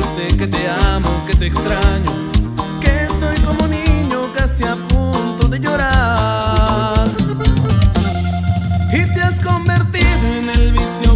que te amo, que te extraño, que estoy como niño casi a punto de llorar. Y te has convertido en el vicio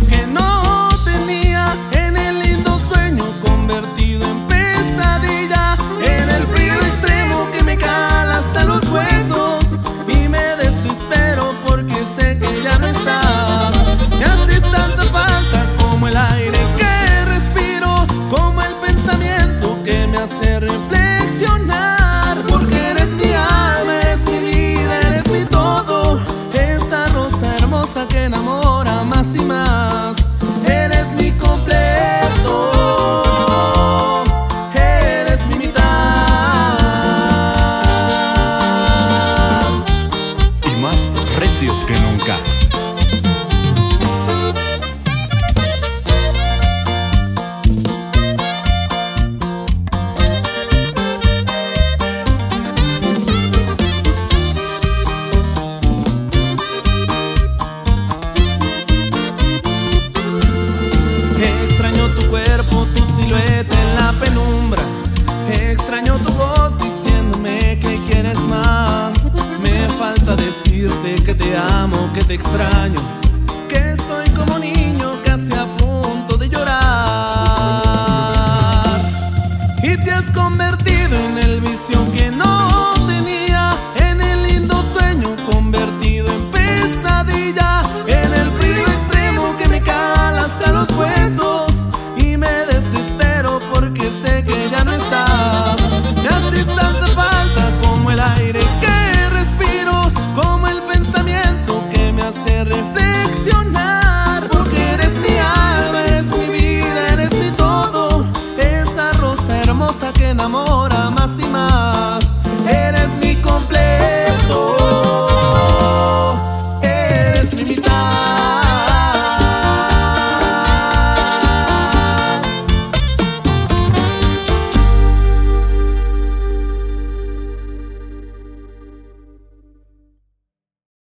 extraño, que estoy como niño casi a punto de llorar. Y te has convertido en el refleja